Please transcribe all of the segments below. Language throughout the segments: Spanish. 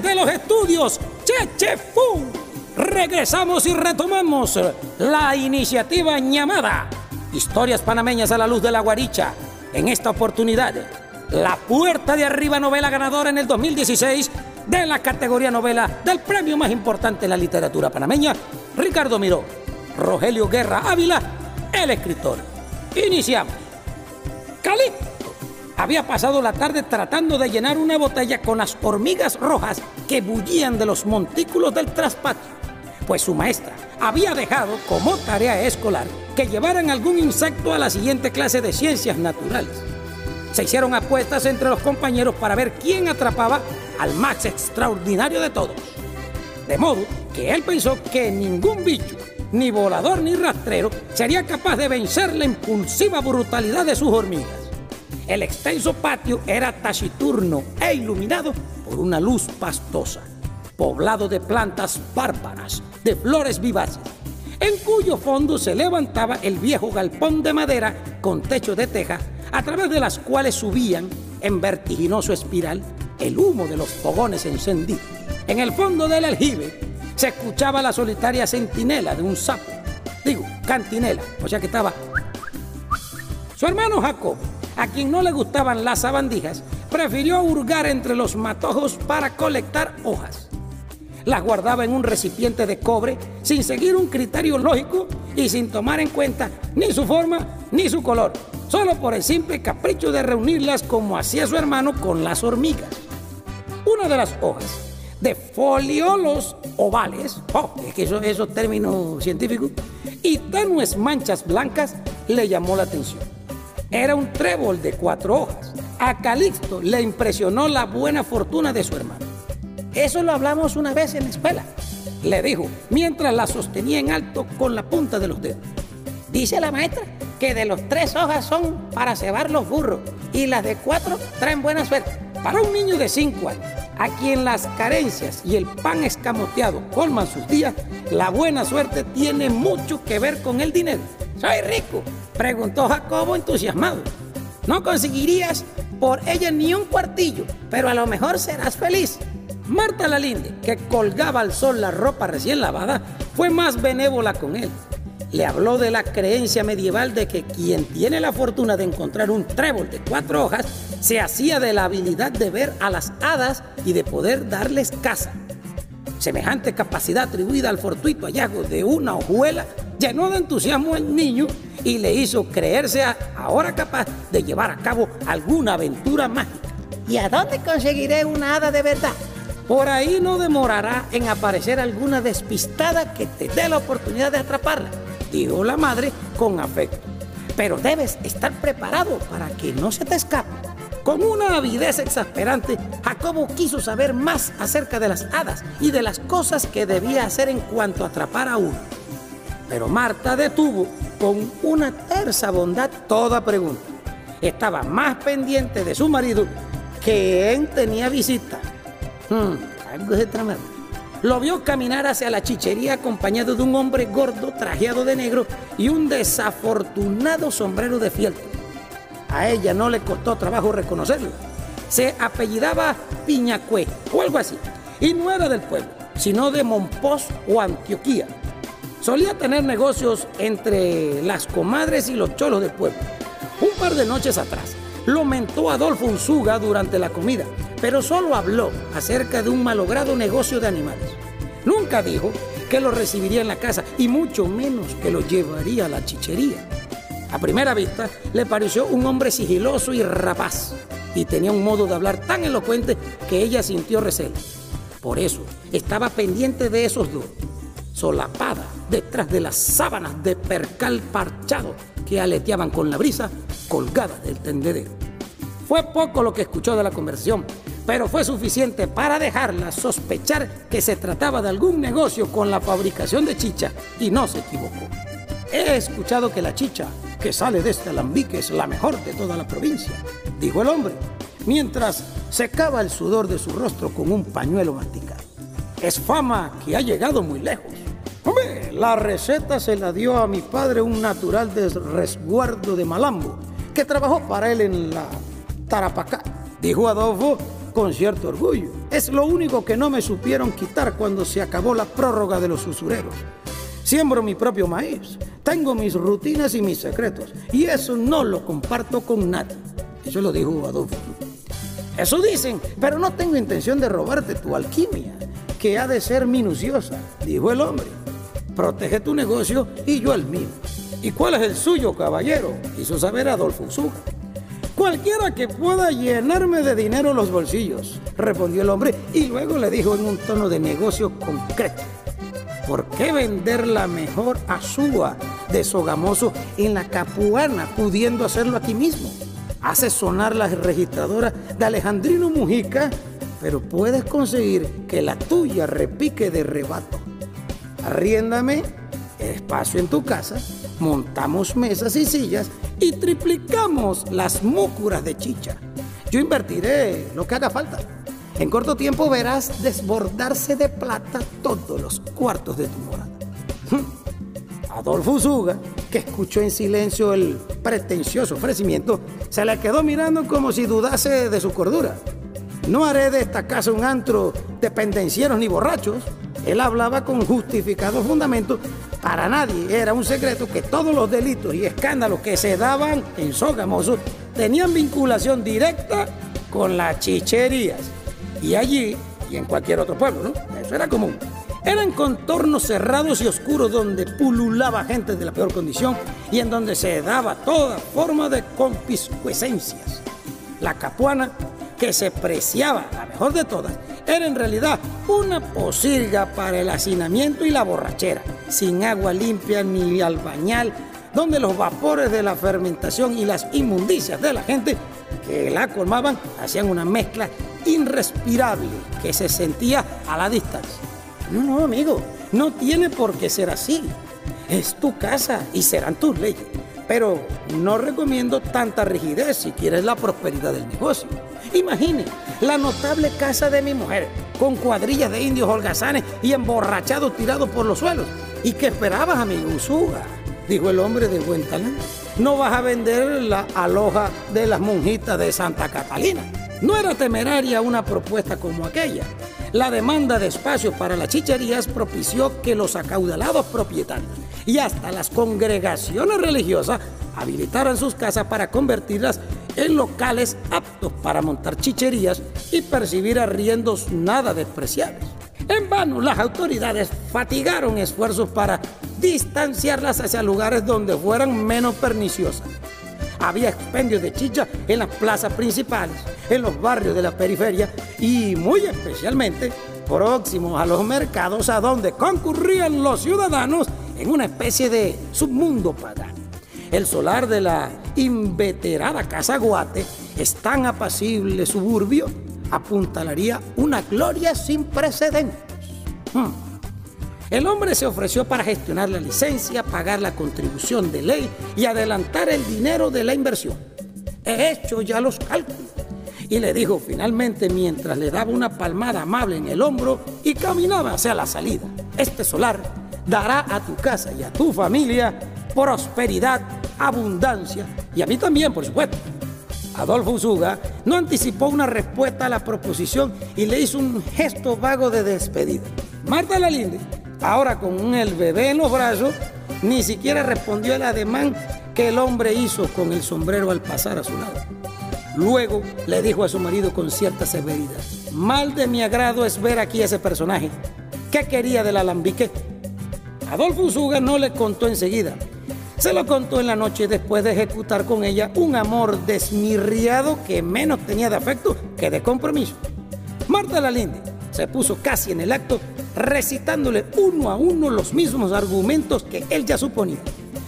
desde los estudios Cheche Fu, regresamos y retomamos la iniciativa llamada Historias panameñas a la luz de la guaricha. En esta oportunidad, la puerta de arriba novela ganadora en el 2016 de la categoría novela del premio más importante en la literatura panameña, Ricardo Miró, Rogelio Guerra Ávila, el escritor. Iniciamos. Calipto había pasado la tarde tratando de llenar una botella con las hormigas rojas que bullían de los montículos del traspatio, pues su maestra había dejado como tarea escolar que llevaran algún insecto a la siguiente clase de ciencias naturales. Se hicieron apuestas entre los compañeros para ver quién atrapaba al más extraordinario de todos. De modo que él pensó que ningún bicho, ni volador ni rastrero, sería capaz de vencer la impulsiva brutalidad de sus hormigas. El extenso patio era taciturno e iluminado por una luz pastosa, poblado de plantas bárbaras, de flores vivaces, en cuyo fondo se levantaba el viejo galpón de madera con techo de teja, a través de las cuales subían, en vertiginoso espiral, el humo de los fogones encendidos. En el fondo del aljibe se escuchaba la solitaria centinela de un sapo, digo, cantinela, o sea que estaba... Su hermano Jacob, a quien no le gustaban las sabandijas, prefirió hurgar entre los matojos para colectar hojas. Las guardaba en un recipiente de cobre sin seguir un criterio lógico y sin tomar en cuenta ni su forma ni su color, solo por el simple capricho de reunirlas como hacía su hermano con las hormigas. Una de las hojas de foliolos ovales, oh, es que eso, esos términos científicos, y tenues manchas blancas le llamó la atención. Era un trébol de cuatro hojas. A Calixto le impresionó la buena fortuna de su hermano. Eso lo hablamos una vez en la escuela, le dijo, mientras la sostenía en alto con la punta de los dedos. Dice la maestra que de los tres hojas son para cebar los burros y las de cuatro traen buena suerte. Para un niño de cinco años, a quien las carencias y el pan escamoteado colman sus días, la buena suerte tiene mucho que ver con el dinero. ¿Soy rico? Preguntó Jacobo entusiasmado. No conseguirías por ella ni un cuartillo, pero a lo mejor serás feliz. Marta Lalinde, que colgaba al sol la ropa recién lavada, fue más benévola con él. Le habló de la creencia medieval de que quien tiene la fortuna de encontrar un trébol de cuatro hojas se hacía de la habilidad de ver a las hadas y de poder darles caza. Semejante capacidad atribuida al fortuito hallazgo de una hojuela llenó de entusiasmo al niño y le hizo creerse ahora capaz de llevar a cabo alguna aventura mágica. ¿Y a dónde conseguiré una hada de verdad? Por ahí no demorará en aparecer alguna despistada que te dé la oportunidad de atraparla, dijo la madre con afecto. Pero debes estar preparado para que no se te escape. Con una avidez exasperante, Jacobo quiso saber más acerca de las hadas y de las cosas que debía hacer en cuanto atrapar a uno. Pero Marta detuvo con una tersa bondad toda pregunta. Estaba más pendiente de su marido que él tenía visita Hmm, algo tremendo. Lo vio caminar hacia la chichería acompañado de un hombre gordo, trajeado de negro y un desafortunado sombrero de fieltro. A ella no le costó trabajo reconocerlo. Se apellidaba Piñacue o algo así. Y no era del pueblo, sino de Monpós o Antioquía. Solía tener negocios entre las comadres y los cholos del pueblo. Un par de noches atrás, lo mentó Adolfo Unzuga durante la comida pero solo habló acerca de un malogrado negocio de animales. Nunca dijo que lo recibiría en la casa y mucho menos que lo llevaría a la chichería. A primera vista le pareció un hombre sigiloso y rapaz y tenía un modo de hablar tan elocuente que ella sintió recelo. Por eso estaba pendiente de esos dos, solapada detrás de las sábanas de percal parchado que aleteaban con la brisa colgada del tendedero. Fue poco lo que escuchó de la conversación, pero fue suficiente para dejarla sospechar que se trataba de algún negocio con la fabricación de chicha y no se equivocó. He escuchado que la chicha que sale de este alambique es la mejor de toda la provincia, dijo el hombre, mientras secaba el sudor de su rostro con un pañuelo masticado. Es fama que ha llegado muy lejos. Hombre, la receta se la dio a mi padre un natural de resguardo de Malambo, que trabajó para él en la Tarapacá, dijo Adolfo con cierto orgullo. Es lo único que no me supieron quitar cuando se acabó la prórroga de los usureros. Siembro mi propio maíz, tengo mis rutinas y mis secretos, y eso no lo comparto con nadie. Eso lo dijo Adolfo. Eso dicen, pero no tengo intención de robarte tu alquimia, que ha de ser minuciosa, dijo el hombre. Protege tu negocio y yo el mío. ¿Y cuál es el suyo, caballero? Quiso saber Adolfo Usuga. Cualquiera que pueda llenarme de dinero los bolsillos, respondió el hombre y luego le dijo en un tono de negocio concreto. ¿Por qué vender la mejor azúa de Sogamoso en la Capuana, pudiendo hacerlo aquí mismo? Hace sonar la registradora de Alejandrino Mujica, pero puedes conseguir que la tuya repique de rebato. Arriéndame espacio en tu casa, montamos mesas y sillas y triplicamos las múcuras de chicha. Yo invertiré lo que haga falta. En corto tiempo verás desbordarse de plata todos los cuartos de tu morada. Adolfo Zuga, que escuchó en silencio el pretencioso ofrecimiento, se le quedó mirando como si dudase de su cordura. No haré de esta casa un antro de pendencieros ni borrachos. Él hablaba con justificados fundamentos para nadie era un secreto que todos los delitos y escándalos que se daban en Sogamoso tenían vinculación directa con las chicherías. Y allí, y en cualquier otro pueblo, ¿no? Eso era común. Eran contornos cerrados y oscuros donde pululaba gente de la peor condición y en donde se daba toda forma de conpiscuescencias. La capuana, que se preciaba la mejor de todas, era en realidad una posilga para el hacinamiento y la borrachera, sin agua limpia ni albañal, donde los vapores de la fermentación y las inmundicias de la gente que la colmaban hacían una mezcla irrespirable que se sentía a la distancia. No, no, amigo, no tiene por qué ser así. Es tu casa y serán tus leyes. Pero no recomiendo tanta rigidez si quieres la prosperidad del negocio. Imagine la notable casa de mi mujer, con cuadrillas de indios holgazanes y emborrachados tirados por los suelos. ¿Y qué esperabas, amigo Usuga? Dijo el hombre de buen talento. No vas a vender la aloja de las monjitas de Santa Catalina. No era temeraria una propuesta como aquella. La demanda de espacio para las chicherías propició que los acaudalados propietarios y hasta las congregaciones religiosas habilitaran sus casas para convertirlas en locales aptos para montar chicherías y percibir arriendos nada despreciables. En vano, las autoridades fatigaron esfuerzos para distanciarlas hacia lugares donde fueran menos perniciosas. Había expendios de chicha en las plazas principales, en los barrios de la periferia y muy especialmente próximos a los mercados a donde concurrían los ciudadanos en una especie de submundo pagano. El solar de la inveterada Casa Guate es tan apacible suburbio, apuntalaría una gloria sin precedentes. Hmm. El hombre se ofreció para gestionar la licencia, pagar la contribución de ley y adelantar el dinero de la inversión. He hecho ya los cálculos. Y le dijo finalmente mientras le daba una palmada amable en el hombro y caminaba hacia la salida. Este solar dará a tu casa y a tu familia prosperidad, abundancia y a mí también, por supuesto. Adolfo Usuga no anticipó una respuesta a la proposición y le hizo un gesto vago de despedida. Marta Lalinde, ahora con el bebé en los brazos, ni siquiera respondió al ademán que el hombre hizo con el sombrero al pasar a su lado. Luego le dijo a su marido con cierta severidad, mal de mi agrado es ver aquí a ese personaje. ¿Qué quería del alambique? Adolfo Usuga no le contó enseguida, se lo contó en la noche después de ejecutar con ella un amor desmirriado que menos tenía de afecto que de compromiso. Marta Lalinde se puso casi en el acto recitándole uno a uno los mismos argumentos que él ya suponía.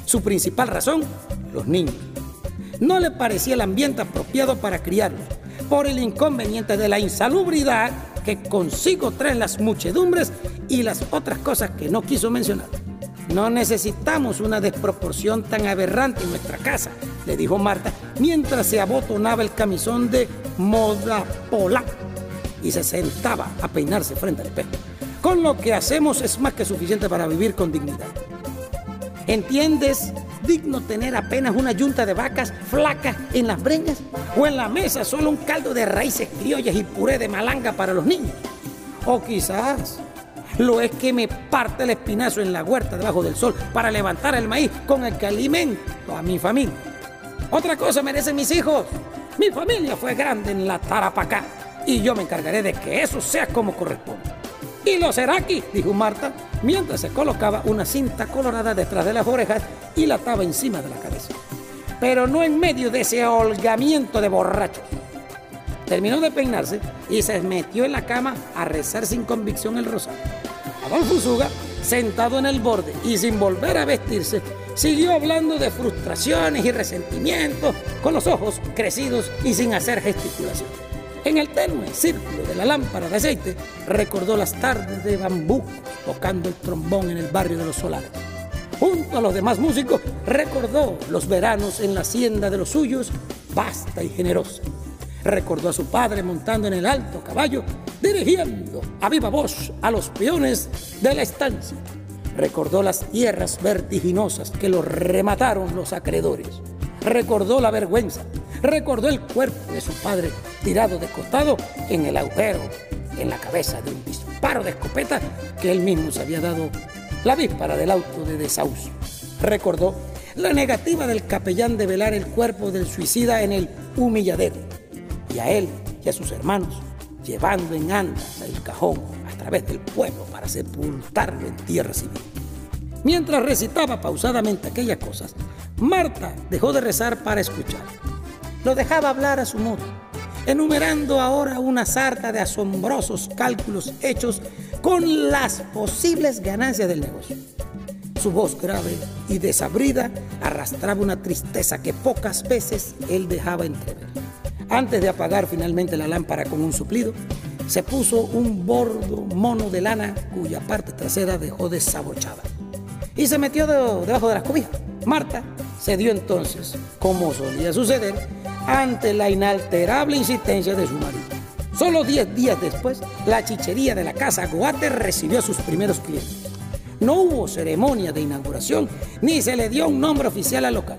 Su principal razón, los niños. No le parecía el ambiente apropiado para criarlos, por el inconveniente de la insalubridad que consigo traen las muchedumbres y las otras cosas que no quiso mencionar. No necesitamos una desproporción tan aberrante en nuestra casa, le dijo Marta mientras se abotonaba el camisón de moda pola y se sentaba a peinarse frente al espejo. Con lo que hacemos es más que suficiente para vivir con dignidad. ¿Entiendes digno tener apenas una yunta de vacas flacas en las breñas? ¿O en la mesa solo un caldo de raíces criollas y puré de malanga para los niños? O quizás lo es que me parte el espinazo en la huerta debajo del sol para levantar el maíz con el que alimento a mi familia. Otra cosa merecen mis hijos. Mi familia fue grande en la Tarapacá y yo me encargaré de que eso sea como corresponde. Y lo será aquí, dijo Marta, mientras se colocaba una cinta colorada detrás de las orejas y la ataba encima de la cabeza. Pero no en medio de ese holgamiento de borrachos. Terminó de peinarse y se metió en la cama a rezar sin convicción el rosario. Adolfo Zuga, sentado en el borde y sin volver a vestirse, siguió hablando de frustraciones y resentimientos, con los ojos crecidos y sin hacer gesticulación. En el tenue círculo de la lámpara de aceite, recordó las tardes de bambú tocando el trombón en el barrio de los solares. Junto a los demás músicos, recordó los veranos en la hacienda de los suyos, vasta y generosa. Recordó a su padre montando en el alto caballo, dirigiendo a viva voz a los peones de la estancia. Recordó las tierras vertiginosas que lo remataron los acreedores. Recordó la vergüenza. Recordó el cuerpo de su padre tirado de costado en el agujero, en la cabeza de un disparo de escopeta que él mismo se había dado la víspera del auto de desahucio. Recordó la negativa del capellán de velar el cuerpo del suicida en el humilladero y a él y a sus hermanos llevando en andas el cajón a través del pueblo para sepultarlo en tierra civil. Mientras recitaba pausadamente aquellas cosas, Marta dejó de rezar para escuchar. Lo dejaba hablar a su modo, enumerando ahora una sarta de asombrosos cálculos hechos con las posibles ganancias del negocio. Su voz grave y desabrida arrastraba una tristeza que pocas veces él dejaba entrever. Antes de apagar finalmente la lámpara con un suplido, se puso un bordo mono de lana cuya parte trasera dejó desabochada y se metió debajo de las cobijas. Marta se dio entonces, como solía suceder, ante la inalterable insistencia de su marido. Solo diez días después, la chichería de la casa Goate recibió a sus primeros clientes. No hubo ceremonia de inauguración ni se le dio un nombre oficial al local,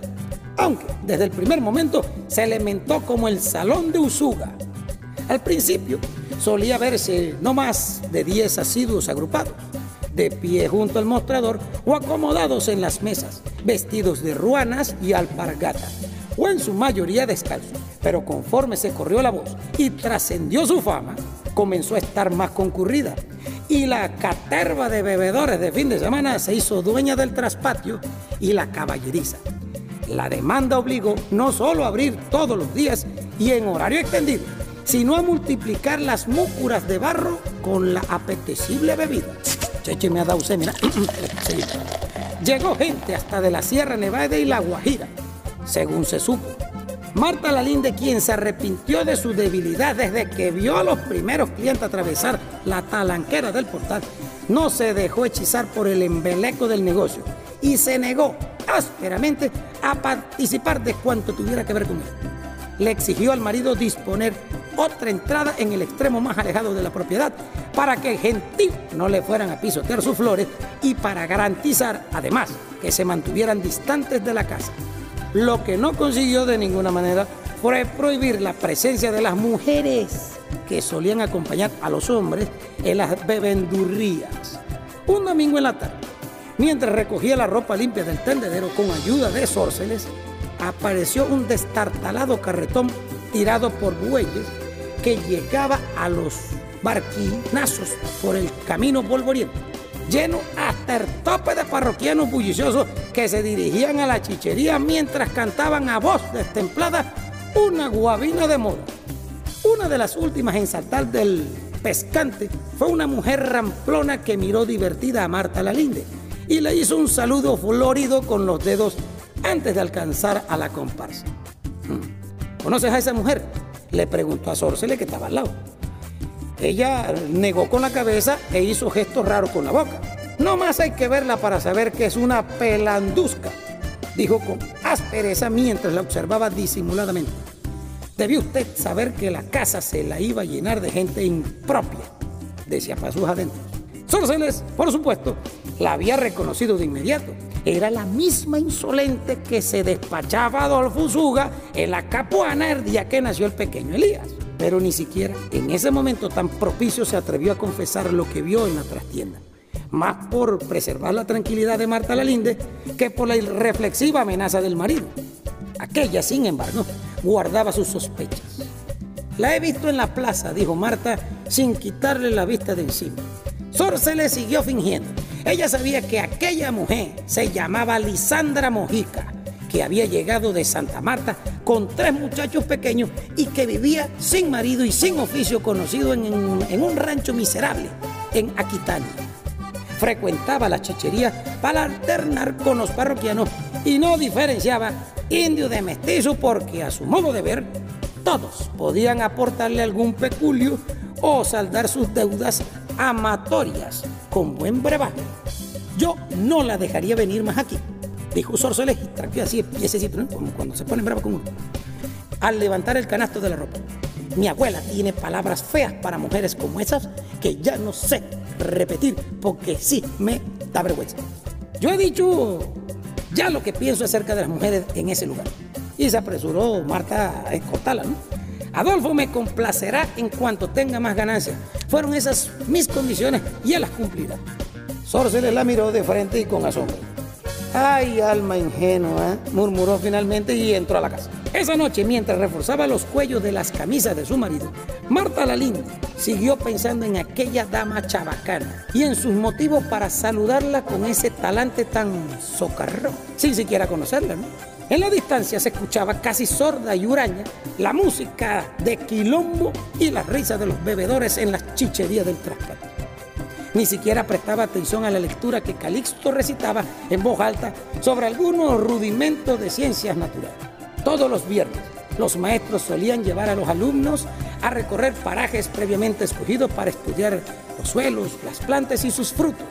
aunque desde el primer momento se le mentó como el Salón de Usuga. Al principio solía verse no más de 10 asiduos agrupados, de pie junto al mostrador o acomodados en las mesas, vestidos de ruanas y alpargatas, o en su mayoría descalzos. Pero conforme se corrió la voz y trascendió su fama, comenzó a estar más concurrida y la caterva de bebedores de fin de semana se hizo dueña del traspatio y la caballeriza. La demanda obligó no solo a abrir todos los días y en horario extendido, sino a multiplicar las múcuras de barro con la apetecible bebida. Cheche me ha dado usted. Llegó gente hasta de la Sierra Nevada y la Guajira, según se supo. Marta Lalinde, quien se arrepintió de su debilidad desde que vio a los primeros clientes atravesar la talanquera del portal, no se dejó hechizar por el embeleco del negocio y se negó ásperamente a participar de cuanto tuviera que ver con él. Le exigió al marido disponer otra entrada en el extremo más alejado de la propiedad para que el gentil no le fueran a pisotear sus flores y para garantizar además que se mantuvieran distantes de la casa. Lo que no consiguió de ninguna manera fue prohibir la presencia de las mujeres que solían acompañar a los hombres en las bebendurrías. Un domingo en la tarde, mientras recogía la ropa limpia del tendedero con ayuda de sórceles, apareció un destartalado carretón tirado por bueyes que llegaba a los barquinazos por el camino polvoriento lleno hasta el tope de parroquianos bulliciosos que se dirigían a la chichería mientras cantaban a voz destemplada una guabina de moda. Una de las últimas en saltar del pescante fue una mujer ramplona que miró divertida a Marta Lalinde y le hizo un saludo florido con los dedos antes de alcanzar a la comparsa. Hmm. ¿Conoces a esa mujer? Le preguntó a Sorcele que estaba al lado. Ella negó con la cabeza e hizo gestos raros con la boca. No más hay que verla para saber que es una pelandusca, dijo con aspereza mientras la observaba disimuladamente. Debió usted saber que la casa se la iba a llenar de gente impropia, decía para sus adentros. Sorceles, por supuesto, la había reconocido de inmediato. Era la misma insolente que se despachaba Adolfo Usuga en la Capuana el día que nació el pequeño Elías. Pero ni siquiera en ese momento tan propicio se atrevió a confesar lo que vio en la trastienda. Más por preservar la tranquilidad de Marta Lalinde que por la irreflexiva amenaza del marido. Aquella, sin embargo, guardaba sus sospechas. La he visto en la plaza, dijo Marta, sin quitarle la vista de encima. Sor se le siguió fingiendo. Ella sabía que aquella mujer se llamaba Lisandra Mojica, que había llegado de Santa Marta con tres muchachos pequeños y que vivía sin marido y sin oficio conocido en, un rancho miserable en Aquitania. Frecuentaba la chichería para alternar con los parroquianos y no diferenciaba indio de mestizo porque a su modo de ver todos podían aportarle algún peculio o saldar sus deudas amatorias con buen brebaje. Yo no la dejaría venir más aquí, dijo Sorceles y tranquilo así, piececito, ¿no? como cuando se pone brava con uno. Al levantar el canasto de la ropa. Mi abuela tiene palabras feas para mujeres como esas que ya no sé repetir porque sí me da vergüenza. Yo he dicho ya lo que pienso acerca de las mujeres en ese lugar. Y se apresuró Marta a escortarla, ¿no? Adolfo me complacerá en cuanto tenga más ganancias. Fueron esas mis condiciones y él las cumplirá. Sorceles la miró de frente y con asombro. Ay, alma ingenua, murmuró finalmente y entró a la casa. Esa noche, mientras reforzaba los cuellos de las camisas de su marido, Marta Lalinde siguió pensando en aquella dama chabacana y en sus motivos para saludarla con ese talante tan socarrón, sin siquiera conocerla, ¿no? En la distancia se escuchaba casi sorda y huraña la música de quilombo y las risas de los bebedores en las chicherías del trascate. Ni siquiera prestaba atención a la lectura que Calixto recitaba en voz alta sobre algunos rudimentos de ciencias naturales. Todos los viernes, los maestros solían llevar a los alumnos a recorrer parajes previamente escogidos para estudiar los suelos, las plantas y sus frutos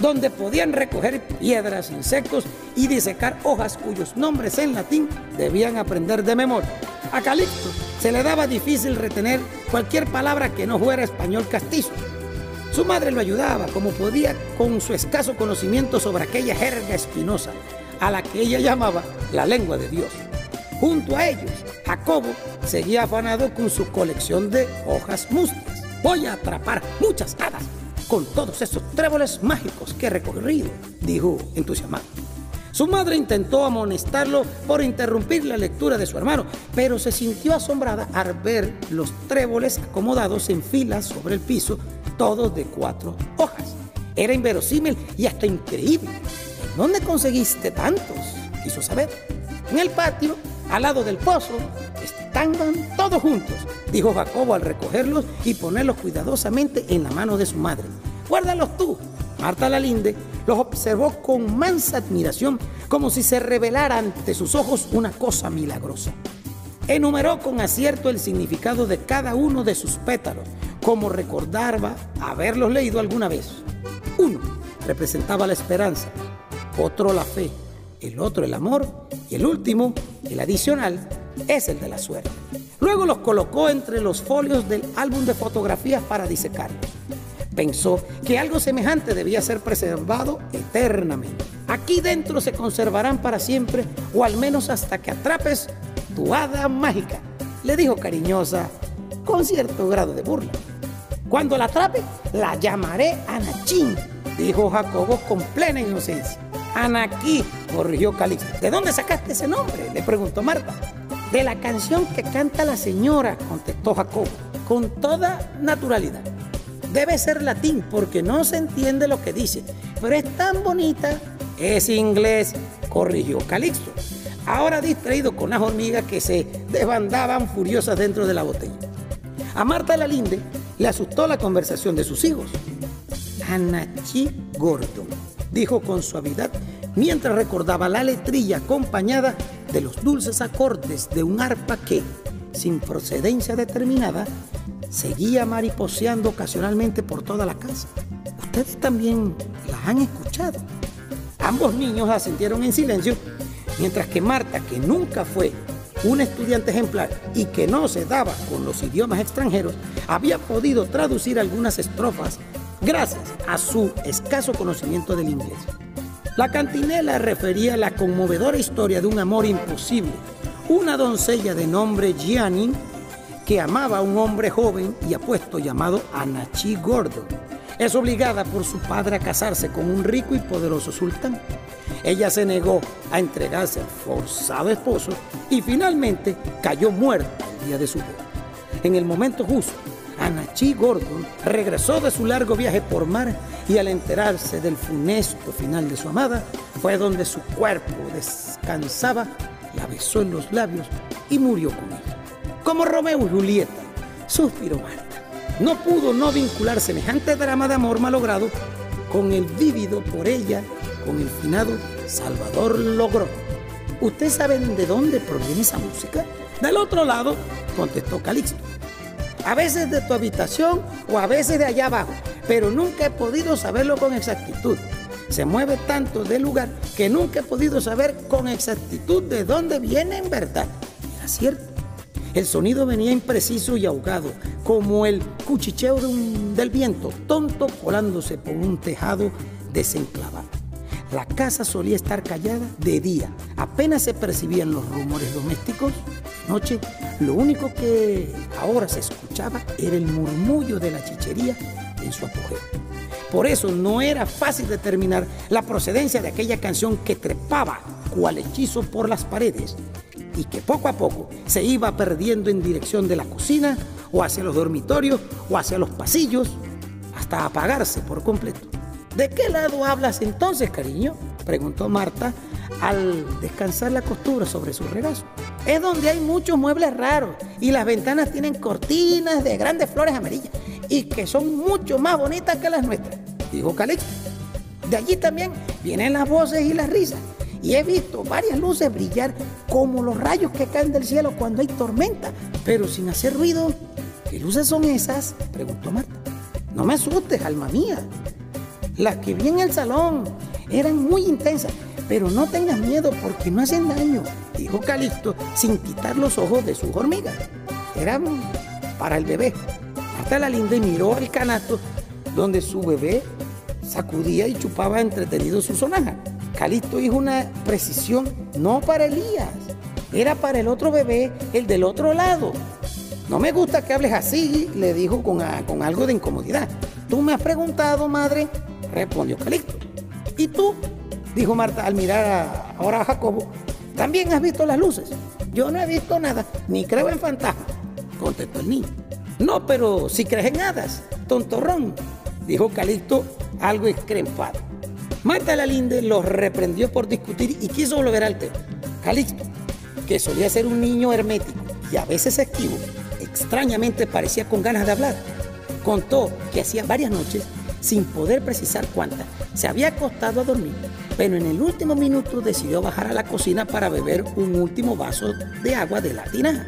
donde podían recoger piedras, insectos y disecar hojas cuyos nombres en latín debían aprender de memoria. A Calixto se le daba difícil retener cualquier palabra que no fuera español castizo. Su madre lo ayudaba como podía con su escaso conocimiento sobre aquella jerga espinosa, a la que ella llamaba la lengua de Dios. Junto a ellos, Jacobo seguía afanado con su colección de hojas mustas. Voy a atrapar muchas hadas, con todos esos tréboles mágicos que he recorrido, dijo entusiasmado. Su madre intentó amonestarlo por interrumpir la lectura de su hermano, pero se sintió asombrada al ver los tréboles acomodados en filas sobre el piso, todos de cuatro hojas. Era inverosímil y hasta increíble. ¿Dónde conseguiste tantos? quiso saber. En el patio, al lado del pozo, están todos juntos, dijo Jacobo al recogerlos y ponerlos cuidadosamente en la mano de su madre. Guárdalos tú. Marta Lalinde los observó con mansa admiración, como si se revelara ante sus ojos una cosa milagrosa. Enumeró con acierto el significado de cada uno de sus pétalos, como recordaba haberlos leído alguna vez. Uno representaba la esperanza, otro la fe, el otro el amor y el último, el adicional, es el de la suerte. Luego los colocó entre los folios del álbum de fotografías para disecarlos. Pensó que algo semejante debía ser preservado eternamente. Aquí dentro se conservarán para siempre o al menos hasta que atrapes tu hada mágica, le dijo cariñosa con cierto grado de burla. Cuando la atrape, la llamaré Anachín, dijo Jacobo con plena inocencia. Anaquí, corrigió Calixto. ¿De dónde sacaste ese nombre? le preguntó Marta. De la canción que canta la señora, contestó Jacobo, con toda naturalidad. Debe ser latín porque no se entiende lo que dice, pero es tan bonita. Es inglés, corrigió Calixto. Ahora distraído con las hormigas que se desbandaban furiosas dentro de la botella. A Marta Lalinde le asustó la conversación de sus hijos. Anachi Gordon, dijo con suavidad mientras recordaba la letrilla acompañada de los dulces acordes de un arpa que, sin procedencia determinada, seguía mariposeando ocasionalmente por toda la casa. Ustedes también las han escuchado. Ambos niños asintieron en silencio, mientras que Marta, que nunca fue un estudiante ejemplar y que no se daba con los idiomas extranjeros, había podido traducir algunas estrofas gracias a su escaso conocimiento del inglés. La cantinela refería la conmovedora historia de un amor imposible. Una doncella de nombre Gianni que amaba a un hombre joven y apuesto llamado Anachi Gordon. Es obligada por su padre a casarse con un rico y poderoso sultán. Ella se negó a entregarse al forzado esposo y finalmente cayó muerta el día de su boda. En el momento justo, Anachi Gordon regresó de su largo viaje por mar y al enterarse del funesto final de su amada, fue donde su cuerpo descansaba, la besó en los labios y murió con ella. Como Romeo y Julieta, suspiró Marta. No pudo no vincular semejante drama de amor malogrado con el vívido por ella, con el finado Salvador Logró. ¿Ustedes saben de dónde proviene esa música? Del otro lado, contestó Calixto. A veces de tu habitación o a veces de allá abajo, pero nunca he podido saberlo con exactitud. Se mueve tanto del lugar que nunca he podido saber con exactitud de dónde viene en verdad. Era cierto. El sonido venía impreciso y ahogado, como el cuchicheo del viento, tonto colándose por un tejado desenclavado. La casa solía estar callada de día, apenas se percibían los rumores domésticos. Noche, lo único que ahora se escuchaba era el murmullo de la chichería en su apogeo. Por eso no era fácil determinar la procedencia de aquella canción que trepaba cual hechizo por las paredes y que poco a poco se iba perdiendo en dirección de la cocina o hacia los dormitorios o hacia los pasillos hasta apagarse por completo. ¿De qué lado hablas entonces, cariño? preguntó Marta al descansar la costura sobre su regazo. Es donde hay muchos muebles raros y las ventanas tienen cortinas de grandes flores amarillas y que son mucho más bonitas que las nuestras, dijo Calixto. De allí también vienen las voces y las risas. Y he visto varias luces brillar como los rayos que caen del cielo cuando hay tormenta, pero sin hacer ruido. ¿Qué luces son esas? preguntó Marta. No me asustes, alma mía, las que vi en el salón eran muy intensas, pero no tengas miedo porque no hacen daño, dijo Calixto sin quitar los ojos de sus hormigas. Eran para el bebé. Hasta la linda miró al canasto donde su bebé sacudía y chupaba entretenido su sonaja. Calixto hizo una precisión no para Elías, era para el otro bebé, el del otro lado. No me gusta que hables así, le dijo con, con algo de incomodidad. Tú me has preguntado, madre, respondió Calixto. ¿Y tú? dijo Marta al mirar ahora a Jacobo. ¿También has visto las luces? Yo no he visto nada, ni creo en fantasmas, contestó el niño. No, pero si crees en hadas, tontorrón, dijo Calixto algo escrempado. Marta la Linde los reprendió por discutir y quiso volver al tema. Calixto, que solía ser un niño hermético y a veces esquivo, extrañamente parecía con ganas de hablar. Contó que hacía varias noches sin poder precisar cuántas. Se había acostado a dormir, pero en el último minuto decidió bajar a la cocina para beber un último vaso de agua de la tinaja.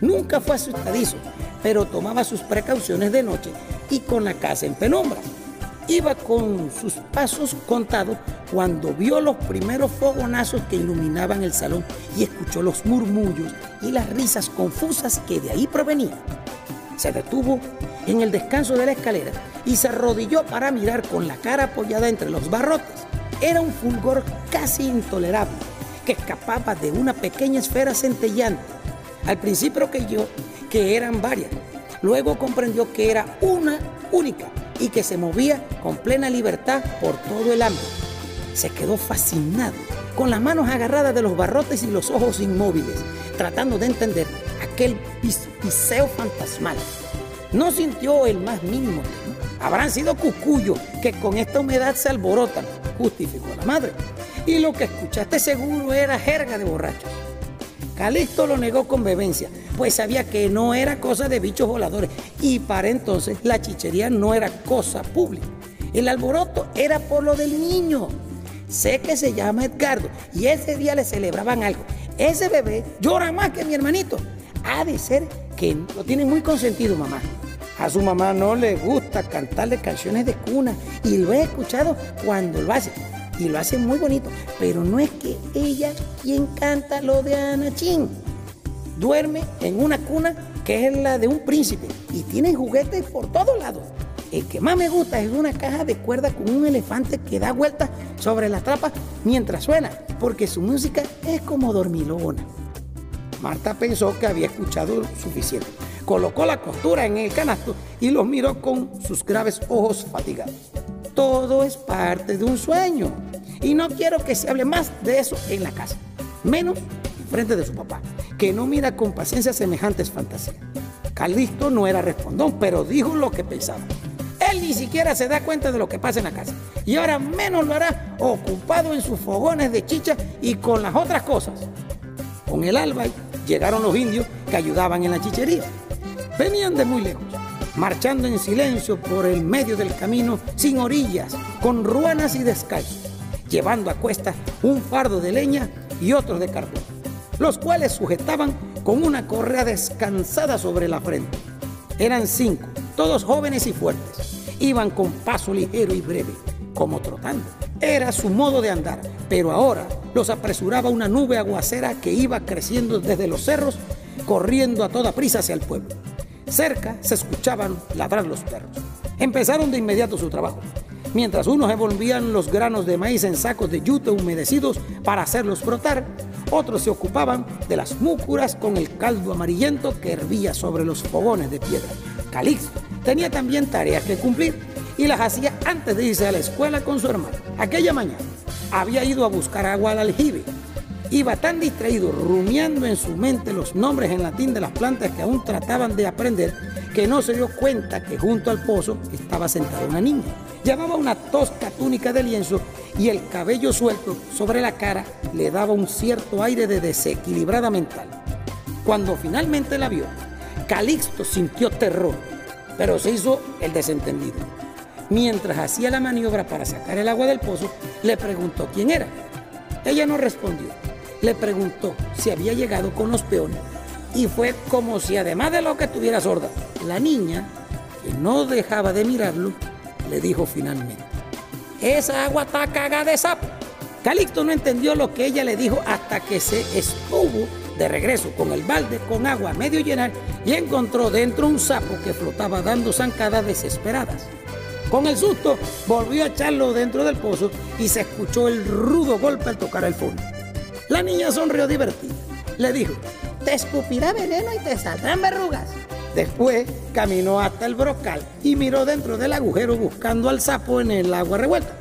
Nunca fue asustadizo, pero tomaba sus precauciones de noche y con la casa en penumbra. Iba con sus pasos contados cuando vio los primeros fogonazos que iluminaban el salón y escuchó los murmullos y las risas confusas que de ahí provenían. Se detuvo en el descanso de la escalera y se arrodilló para mirar con la cara apoyada entre los barrotes. Era un fulgor casi intolerable que escapaba de una pequeña esfera centellante. Al principio creyó que eran varias, luego comprendió que era una única y que se movía con plena libertad por todo el ámbito. Se quedó fascinado, con las manos agarradas de los barrotes y los ojos inmóviles, tratando de entender aquel piseo fantasmal. No sintió el más mínimo Habrán sido cucuyos que con esta humedad se alborotan, justificó la madre. Y lo que escuchaste seguro era jerga de borrachos. Calixto lo negó con vehemencia, pues sabía que no era cosa de bichos voladores y para entonces la chichería no era cosa pública. El alboroto era por lo del niño. Sé que se llama Edgardo y ese día le celebraban algo. Ese bebé llora más que mi hermanito. Ha de ser que lo tienen muy consentido, mamá. A su mamá no le gusta cantarle canciones de cuna y lo he escuchado cuando lo hace. Y lo hace muy bonito. Pero no es que ella quien canta lo de Anachín. Duerme en una cuna que es la de un príncipe y tiene juguetes por todos lados. el que más me gusta es una caja de cuerda con un elefante que da vueltas sobre la trapa mientras suena, porque su música es como dormilona. Marta pensó que había escuchado suficiente. Colocó la costura en el canasto y los miró con sus graves ojos fatigados. Todo es parte de un sueño. Y no quiero que se hable más de eso en la casa. Menos en frente de su papá, que no mira con paciencia semejantes fantasías. Calixto no era respondón, pero dijo lo que pensaba. Él ni siquiera se da cuenta de lo que pasa en la casa. Y ahora menos lo hará ocupado en sus fogones de chicha y con las otras cosas. Con el alba llegaron los indios que ayudaban en la chichería. Venían de muy lejos, marchando en silencio por el medio del camino, sin orillas, con ruanas y descalzos, llevando a cuesta un fardo de leña y otro de carbón, los cuales sujetaban con una correa descansada sobre la frente. Eran cinco, todos jóvenes y fuertes. Iban con paso ligero y breve, como trotando. Era su modo de andar, pero ahora los apresuraba una nube aguacera que iba creciendo desde los cerros, corriendo a toda prisa hacia el pueblo. Cerca se escuchaban ladrar los perros. Empezaron de inmediato su trabajo. Mientras unos envolvían los granos de maíz en sacos de yute humedecidos para hacerlos brotar, otros se ocupaban de las múcuras con el caldo amarillento que hervía sobre los fogones de piedra. Calixto tenía también tareas que cumplir y las hacía antes de irse a la escuela con su hermano. Aquella mañana había ido a buscar agua al aljibe Iba tan distraído, rumiando en su mente los nombres en latín de las plantas que aún trataban de aprender, que no se dio cuenta que junto al pozo estaba sentada una niña. Llevaba una tosca túnica de lienzo y el cabello suelto sobre la cara le daba un cierto aire de desequilibrada mental. Cuando finalmente la vio, Calixto sintió terror, pero se hizo el desentendido. Mientras hacía la maniobra para sacar el agua del pozo, le preguntó quién era. Ella no respondió le preguntó si había llegado con los peones y fue como si además de lo que estuviera sorda, la niña, que no dejaba de mirarlo, le dijo finalmente, esa agua está cagada de sapo. Calixto no entendió lo que ella le dijo hasta que se estuvo de regreso con el balde con agua medio llenar y encontró dentro un sapo que flotaba dando zancadas desesperadas. Con el susto volvió a echarlo dentro del pozo y se escuchó el rudo golpe al tocar el fondo. La niña sonrió divertida. Le dijo, te escupirá veneno y te saldrán verrugas. Después caminó hasta el brocal y miró dentro del agujero buscando al sapo en el agua revuelta.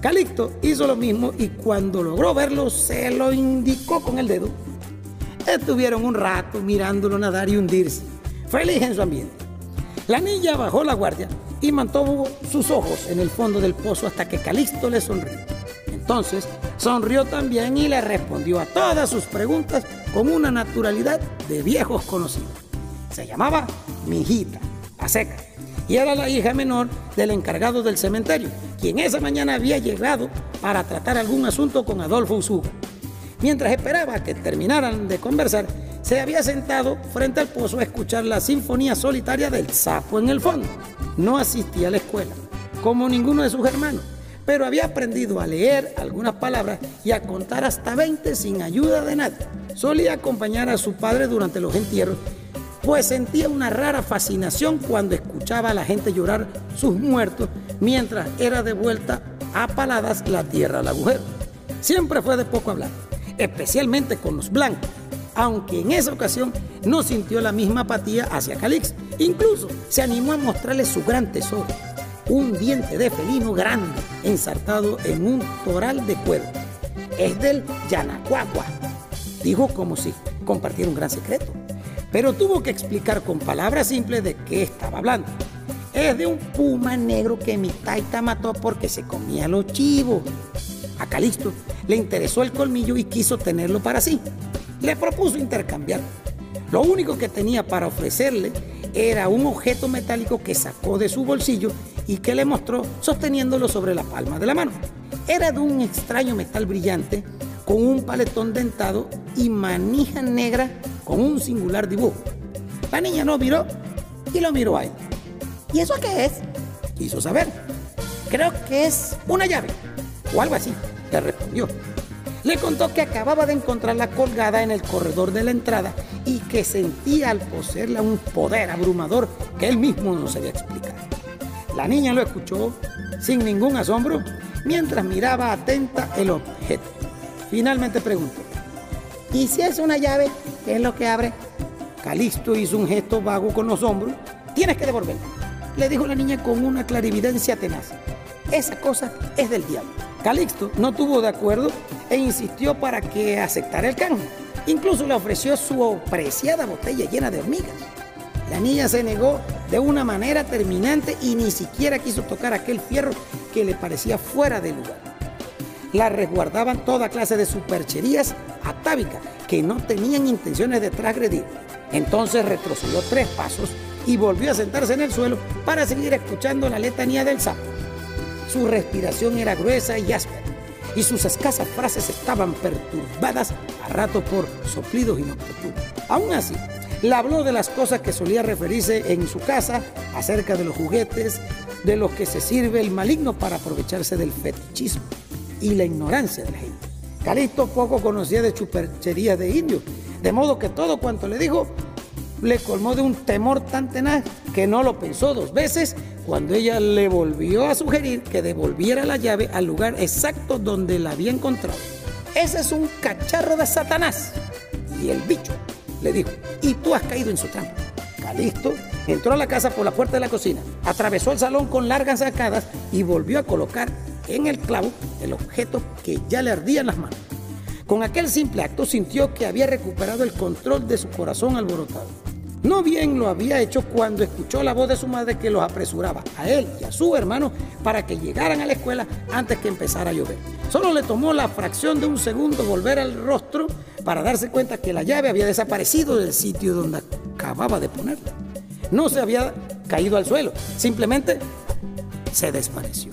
Calixto hizo lo mismo y cuando logró verlo se lo indicó con el dedo. Estuvieron un rato mirándolo nadar y hundirse, feliz en su ambiente. La niña bajó la guardia y mantuvo sus ojos en el fondo del pozo hasta que Calixto le sonrió. Entonces sonrió también y le respondió a todas sus preguntas con una naturalidad de viejos conocidos. Se llamaba Mijita, a seca, y era la hija menor del encargado del cementerio, quien esa mañana había llegado para tratar algún asunto con Adolfo Usuga. Mientras esperaba que terminaran de conversar, se había sentado frente al pozo a escuchar la sinfonía solitaria del sapo en el fondo. No asistía a la escuela, como ninguno de sus hermanos pero había aprendido a leer algunas palabras y a contar hasta 20 sin ayuda de nadie. Solía acompañar a su padre durante los entierros, pues sentía una rara fascinación cuando escuchaba a la gente llorar sus muertos mientras era devuelta a paladas la tierra al agujero. Siempre fue de poco hablar, especialmente con los blancos, aunque en esa ocasión no sintió la misma apatía hacia Calix. Incluso se animó a mostrarle su gran tesoro, un diente de felino grande ensartado en un toral de cuero. Es del Yanacuacua, dijo como si compartiera un gran secreto. Pero tuvo que explicar con palabras simples de qué estaba hablando. Es de un puma negro que mi taita mató porque se comía los chivos. A Calixto le interesó el colmillo y quiso tenerlo para sí. Le propuso intercambiar. Lo único que tenía para ofrecerle era un objeto metálico que sacó de su bolsillo y que le mostró sosteniéndolo sobre la palma de la mano. Era de un extraño metal brillante con un paletón dentado y manija negra con un singular dibujo. La niña no miró y lo miró a él. ¿Y eso qué es? Quiso saber. Creo que es una llave o algo así, le respondió. Le contó que acababa de encontrarla colgada en el corredor de la entrada y que sentía al poseerla un poder abrumador que él mismo no sabía explicar. La niña lo escuchó sin ningún asombro mientras miraba atenta el objeto. Finalmente preguntó, ¿y si es una llave, qué es lo que abre? Calixto hizo un gesto vago con los hombros. Tienes que devolverla, le dijo la niña con una clarividencia tenaz. Esa cosa es del diablo. Calixto no tuvo de acuerdo e insistió para que aceptara el canje. Incluso le ofreció su preciada botella llena de hormigas. La niña se negó de una manera terminante y ni siquiera quiso tocar aquel fierro que le parecía fuera de lugar. La resguardaban toda clase de supercherías atávicas que no tenían intenciones de transgredir. Entonces retrocedió tres pasos y volvió a sentarse en el suelo para seguir escuchando la letanía del sapo. Su respiración era gruesa y áspera y sus escasas frases estaban perturbadas a rato por soplidos inoportunos. Aún así, le habló de las cosas que solía referirse en su casa, acerca de los juguetes, de los que se sirve el maligno para aprovecharse del fetichismo y la ignorancia de la gente. Calixto poco conocía de chupercherías de indios, de modo que todo cuanto le dijo le colmó de un temor tan tenaz que no lo pensó dos veces cuando ella le volvió a sugerir que devolviera la llave al lugar exacto donde la había encontrado. Ese es un cacharro de Satanás. Y el bicho le dijo, y tú has caído en su trampa. Calixto entró a la casa por la puerta de la cocina, atravesó el salón con largas sacadas y volvió a colocar en el clavo el objeto que ya le ardía en las manos. Con aquel simple acto sintió que había recuperado el control de su corazón alborotado. No bien lo había hecho cuando escuchó la voz de su madre que los apresuraba a él y a su hermano para que llegaran a la escuela antes que empezara a llover. Solo le tomó la fracción de un segundo volver al rostro para darse cuenta que la llave había desaparecido del sitio donde acababa de ponerla. No se había caído al suelo, simplemente se desvaneció.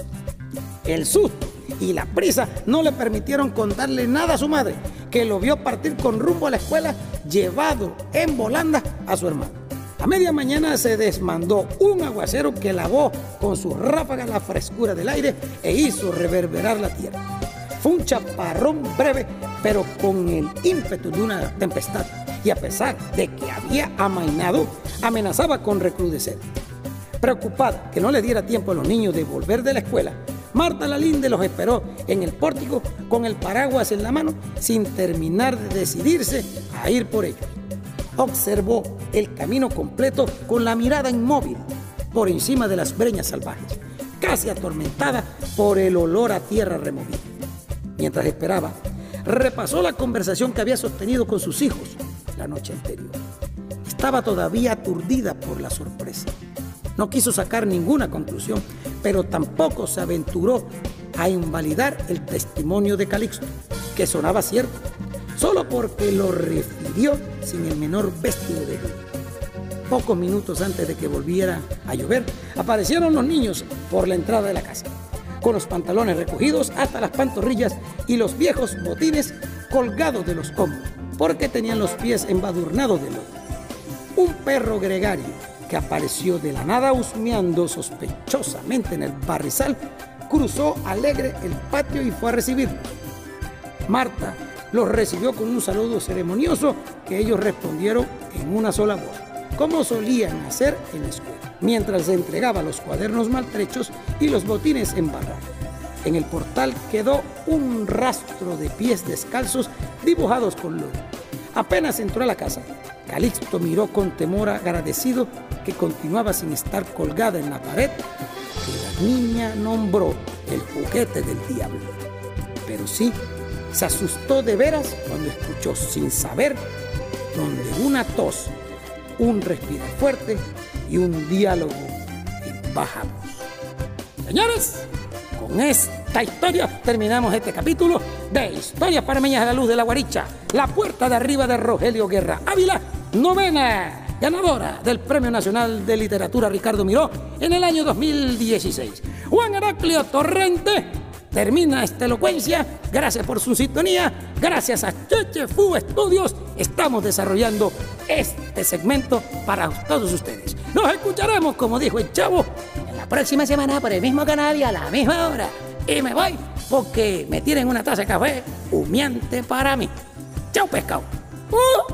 El susto y la prisa no le permitieron contarle nada a su madre, que lo vio partir con rumbo a la escuela llevado en volanda a su hermano. A media mañana se desmandó un aguacero que lavó con sus ráfagas la frescura del aire e hizo reverberar la tierra. Fue un chaparrón breve, pero con el ímpetu de una tempestad. Y a pesar de que había amainado, amenazaba con recrudecer. Preocupada que no le diera tiempo a los niños de volver de la escuela, Marta Lalinde los esperó en el pórtico con el paraguas en la mano sin terminar de decidirse a ir por ellos. Observó el camino completo con la mirada inmóvil por encima de las breñas salvajes, casi atormentada por el olor a tierra removida. Mientras esperaba, repasó la conversación que había sostenido con sus hijos la noche anterior. Estaba todavía aturdida por la sorpresa. No quiso sacar ninguna conclusión, pero tampoco se aventuró a invalidar el testimonio de Calixto, que sonaba cierto, solo porque lo refirió sin el menor vestido de duda. Pocos minutos antes de que volviera a llover, aparecieron los niños por la entrada de la casa con los pantalones recogidos hasta las pantorrillas y los viejos botines colgados de los hombros, porque tenían los pies embadurnados de lodo. Un perro gregario que apareció de la nada husmeando sospechosamente en el barrizal, cruzó alegre el patio y fue a recibirlos. Marta los recibió con un saludo ceremonioso que ellos respondieron en una sola voz, como solían hacer en la escuela mientras se entregaba los cuadernos maltrechos y los botines embarrados. En el portal quedó un rastro de pies descalzos dibujados con lodo. Apenas entró a la casa, Calixto miró con temor agradecido que continuaba sin estar colgada en la pared que la niña nombró el juguete del diablo. Pero sí, se asustó de veras cuando escuchó sin saber donde una tos, un respirar fuerte y un diálogo y bajamos. Señores, con esta historia terminamos este capítulo de Historias Parameñas a la Luz de la Guaricha, la puerta de arriba de Rogelio Guerra Ávila, novena ganadora del Premio Nacional de Literatura Ricardo Miró en el año 2016. Juan Heraclio Torrente termina esta elocuencia. Gracias por su sintonía. Gracias a Cheche Fu Estudios estamos desarrollando este segmento para todos ustedes. Nos escucharemos, como dijo el chavo, en la próxima semana por el mismo canal y a la misma hora. Y me voy porque me tienen una taza de café humeante para mí. Chao, pescado. Uh,